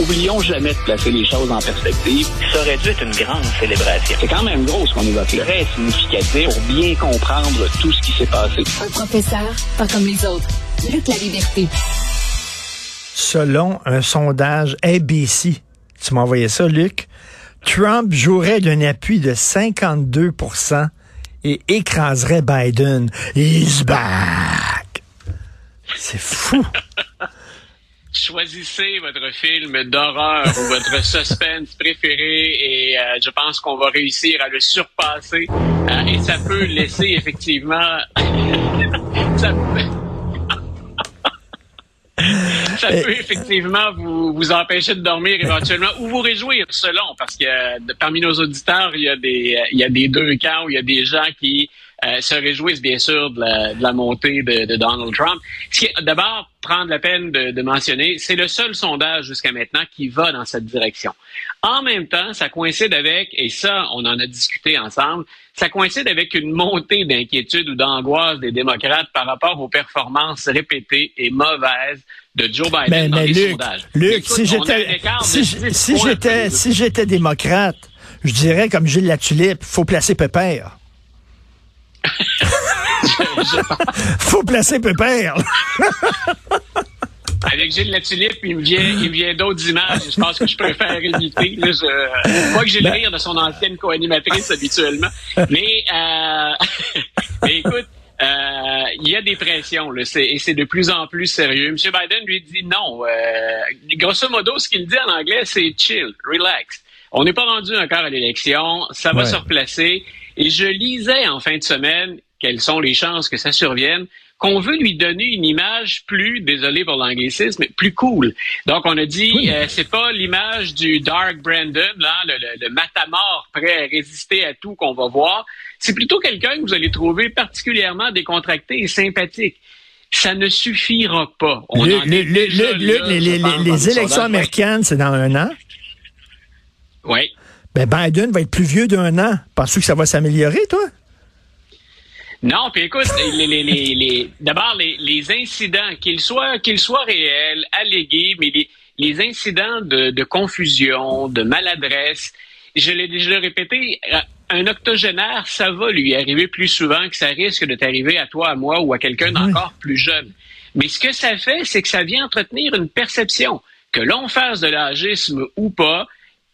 Oublions jamais de placer les choses en perspective. Ça aurait dû être une grande célébration. C'est quand même gros ce qu'on évoque là. Très significatif pour bien comprendre tout ce qui s'est passé. Un professeur, pas comme les autres. Luc la liberté. Selon un sondage ABC, tu m'as envoyé ça, Luc, Trump jouerait d'un appui de 52% et écraserait Biden. He's back! C'est fou! Choisissez votre film d'horreur ou votre suspense préféré et euh, je pense qu'on va réussir à le surpasser. Euh, et ça peut laisser effectivement... ça ça peut effectivement vous, vous empêcher de dormir éventuellement ou vous réjouir selon parce que euh, parmi nos auditeurs il y a des il y a des deux camps où il y a des gens qui euh, se réjouissent bien sûr de la, de la montée de, de, Donald Trump. D'abord, prendre la peine de, de mentionner, c'est le seul sondage jusqu'à maintenant qui va dans cette direction. En même temps, ça coïncide avec, et ça, on en a discuté ensemble, ça coïncide avec une montée d'inquiétude ou d'angoisse des démocrates par rapport aux performances répétées et mauvaises de Joe Biden mais, dans mais les Luc, sondages. Luc, Écoute, si j'étais si, 10 si points j'étais entre si j'étais démocrate, je dirais comme Gilles Latulippe, faut placer Pépère. Faut placer Pépère. Avec Gilles Latulippe, il me vient, il me vient d'autres images. Je pense que je préfère éviter. Là, je, que j'ai le rire de son ancienne co-animatrice habituellement. Mais, euh, mais écoute, euh, il y a des pressions là, et c'est de plus en plus sérieux. M. Biden lui dit non. Euh, grosso modo, ce qu'il dit en anglais, c'est chill, relax. On n'est pas rendu encore à l'élection, ça va Ouais. se replacer. Et je lisais en fin de semaine quelles sont les chances que ça survienne qu'on veut lui donner une image plus, désolé pour l'anglicisme, plus cool. Donc, on a dit, Oui. euh, c'est pas l'image du Dark Brandon, là, le, le, le matamor prêt à résister à tout qu'on va voir. C'est plutôt quelqu'un que vous allez trouver particulièrement décontracté et sympathique. Ça ne suffira pas. On en est déjà là, les, les- le élections américaines, c'est dans un an? Oui. Ben Biden va être plus vieux d'un an. Penses-tu que ça va s'améliorer, toi? Non, puis écoute, les, les, les, les- d'abord les, les incidents, qu'ils soient qu'ils soient réels, allégués, mais les, incidents de, de confusion, de maladresse, je l'ai déjà répété, euh, un octogénaire, ça va lui arriver plus souvent que ça risque de t'arriver à toi, à moi ou à quelqu'un d'encore plus jeune. Mais ce que ça fait, c'est que ça vient entretenir une perception que l'on fasse de l'agisme ou pas,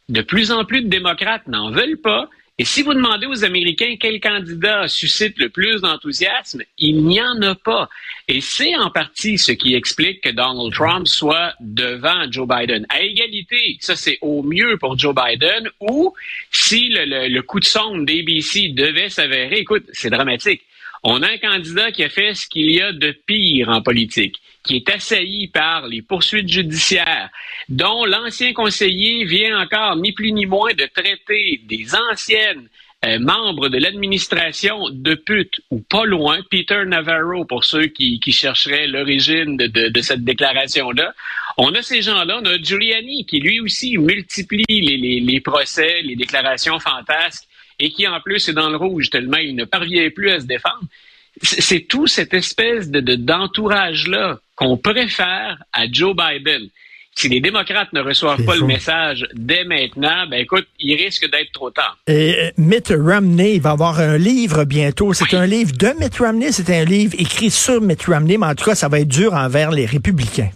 de plus en plus de démocrates n'en veulent pas. Et si vous demandez aux Américains quel candidat suscite le plus d'enthousiasme, il n'y en a pas. Et c'est en partie ce qui explique que Donald Trump soit devant Joe Biden. À égalité, ça c'est au mieux pour Joe Biden, ou si le, coup de sonde d'ABC devait s'avérer, écoute, c'est dramatique. On a un candidat qui a fait ce qu'il y a de pire en politique, qui est assailli par les poursuites judiciaires, dont l'ancien conseiller vient encore ni plus ni moins de traiter des anciennes euh, membres de l'administration de pute ou pas loin, Peter Navarro pour ceux qui, chercheraient l'origine de, cette déclaration-là. On a ces gens-là, on a Giuliani qui lui aussi multiplie les- les procès, les déclarations fantasques et qui en plus est dans le rouge tellement il ne parvient plus à se défendre. C'est tout cette espèce de de- d'entourage-là qu'on préfère à Joe Biden. Si les démocrates ne reçoivent pas le message dès maintenant, ben écoute, il risque d'être trop tard. Et euh, Mitt Romney il va avoir un livre bientôt. C'est un livre de Mitt Romney, c'est un livre écrit sur Mitt Romney, mais en tout cas, ça va être dur envers les républicains.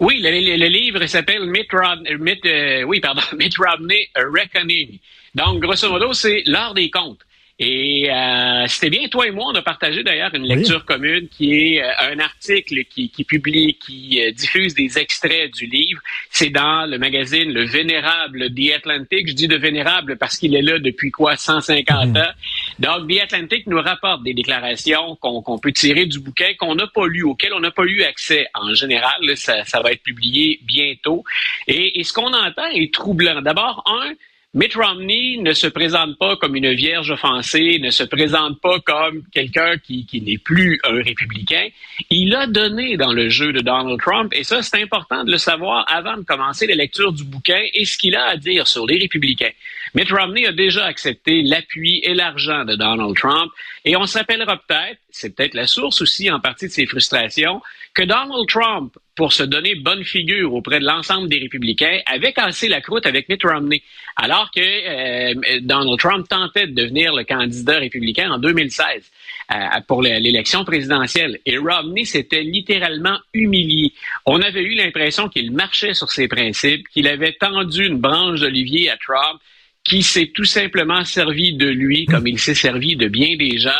Oui, le, le- le livre s'appelle Mitt Romney, Mitt, euh, oui, pardon, Mitt Romney A Reckoning. Donc, grosso modo, c'est l'heure des comptes. Et euh, c'était bien, toi et moi, on a partagé d'ailleurs une lecture commune qui est euh, un article qui, qui publie, qui euh, diffuse des extraits du livre. C'est dans le magazine Le Vénérable The Atlantic. Je dis de Vénérable parce qu'il est là depuis quoi, 150 ans. Donc, The Atlantic nous rapporte des déclarations qu'on peut tirer du bouquin qu'on n'a pas lu, auxquelles on n'a pas eu accès en général. Là, ça, ça va être publié bientôt. Et, et ce qu'on entend est troublant. D'abord, un, Mitt Romney ne se présente pas comme une vierge offensée, ne se présente pas comme quelqu'un qui, qui n'est plus un républicain. Il a donné dans le jeu de Donald Trump, et ça, c'est important de le savoir avant de commencer la lecture du bouquin et ce qu'il a à dire sur les républicains. Mitt Romney a déjà accepté l'appui et l'argent de Donald Trump, et on se rappellera peut-être, c'est peut-être la source aussi en partie de ses frustrations, que Donald Trump, pour se donner bonne figure auprès de l'ensemble des républicains, avait cassé la croûte avec Mitt Romney, alors que euh, Donald Trump tentait de devenir le candidat républicain en 2016 euh, pour l'élection présidentielle. Et Romney s'était littéralement humilié. On avait eu l'impression qu'il marchait sur ses principes, qu'il avait tendu une branche d'olivier à Trump, qui s'est tout simplement servi de lui comme il s'est servi de bien des gens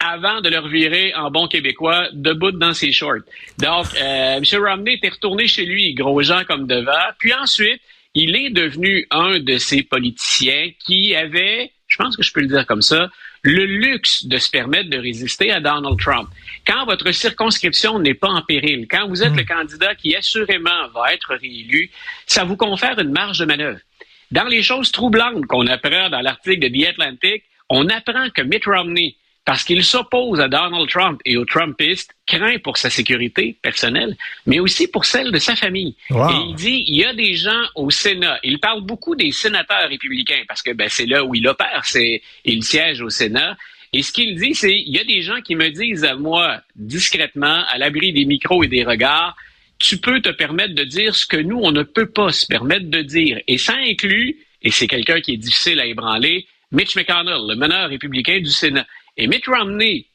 avant de leur virer en bon québécois debout dans ses shorts. Donc, euh, M. Romney était retourné chez lui, gros gens comme devant. Puis ensuite, il est devenu un de ces politiciens qui avait, je pense que je peux le dire comme ça, le luxe de se permettre de résister à Donald Trump. Quand votre circonscription n'est pas en péril, quand vous êtes le candidat qui assurément va être réélu, ça vous confère une marge de manœuvre. Dans les choses troublantes qu'on apprend dans l'article de The Atlantic, on apprend que Mitt Romney, parce qu'il s'oppose à Donald Trump et aux Trumpistes, craint pour sa sécurité personnelle, mais aussi pour celle de sa famille. Et il dit, il y a des gens au Sénat, il parle beaucoup des sénateurs républicains, parce que ben, c'est là où il opère, c'est, il siège au Sénat. Et ce qu'il dit, c'est, il y a des gens qui me disent à moi, discrètement, à l'abri des micros et des regards, tu peux te permettre de dire ce que nous, on ne peut pas se permettre de dire. Et ça inclut, et c'est quelqu'un qui est difficile à ébranler, Mitch McConnell, le meneur républicain du Sénat. Et Mitt Romney,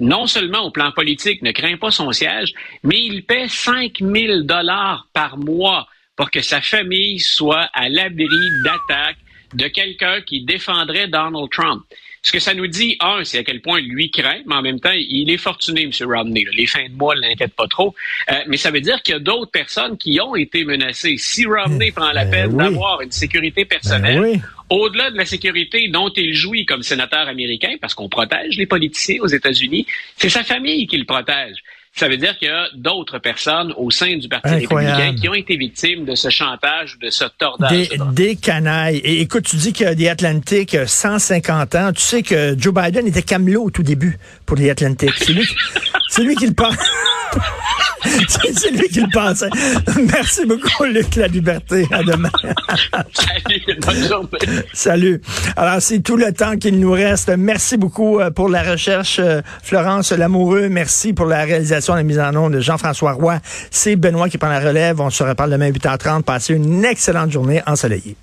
non seulement au plan politique, ne craint pas son siège, mais il paie 5 000 dollars par mois pour que sa famille soit à l'abri d'attaques de quelqu'un qui défendrait Donald Trump. Ce que ça nous dit, un, c'est à quel point lui craint, mais en même temps, il est fortuné, M. Romney. Les fins de mois ne l'inquiètent pas trop. Euh, mais ça veut dire qu'il y a d'autres personnes qui ont été menacées. Si Romney prend la ben peine d'avoir une sécurité personnelle, ben au-delà de la sécurité dont il jouit comme sénateur américain, parce qu'on protège les politiciens aux États-Unis, c'est sa famille qui le protège. Ça veut dire qu'il y a d'autres personnes au sein du Parti républicain qui ont été victimes de ce chantage, de ce tordage. Des, des canailles. Et écoute, tu dis que The Atlantic, 150 ans. Tu sais que Joe Biden était camelot au tout début pour The Atlantic. C'est lui, lui qui le parle. C'est lui qui le pensait. Merci beaucoup, Luc La Liberté. À demain. Salut, bonne journée. Salut. Alors, c'est tout le temps qu'il nous reste. Merci beaucoup euh, pour la recherche, euh, Florence Lamoureux. Merci pour la réalisation, la mise en nom de Jean-François Roy. C'est Benoît qui prend la relève. On se reparle demain 8h30. Passez une excellente journée ensoleillée.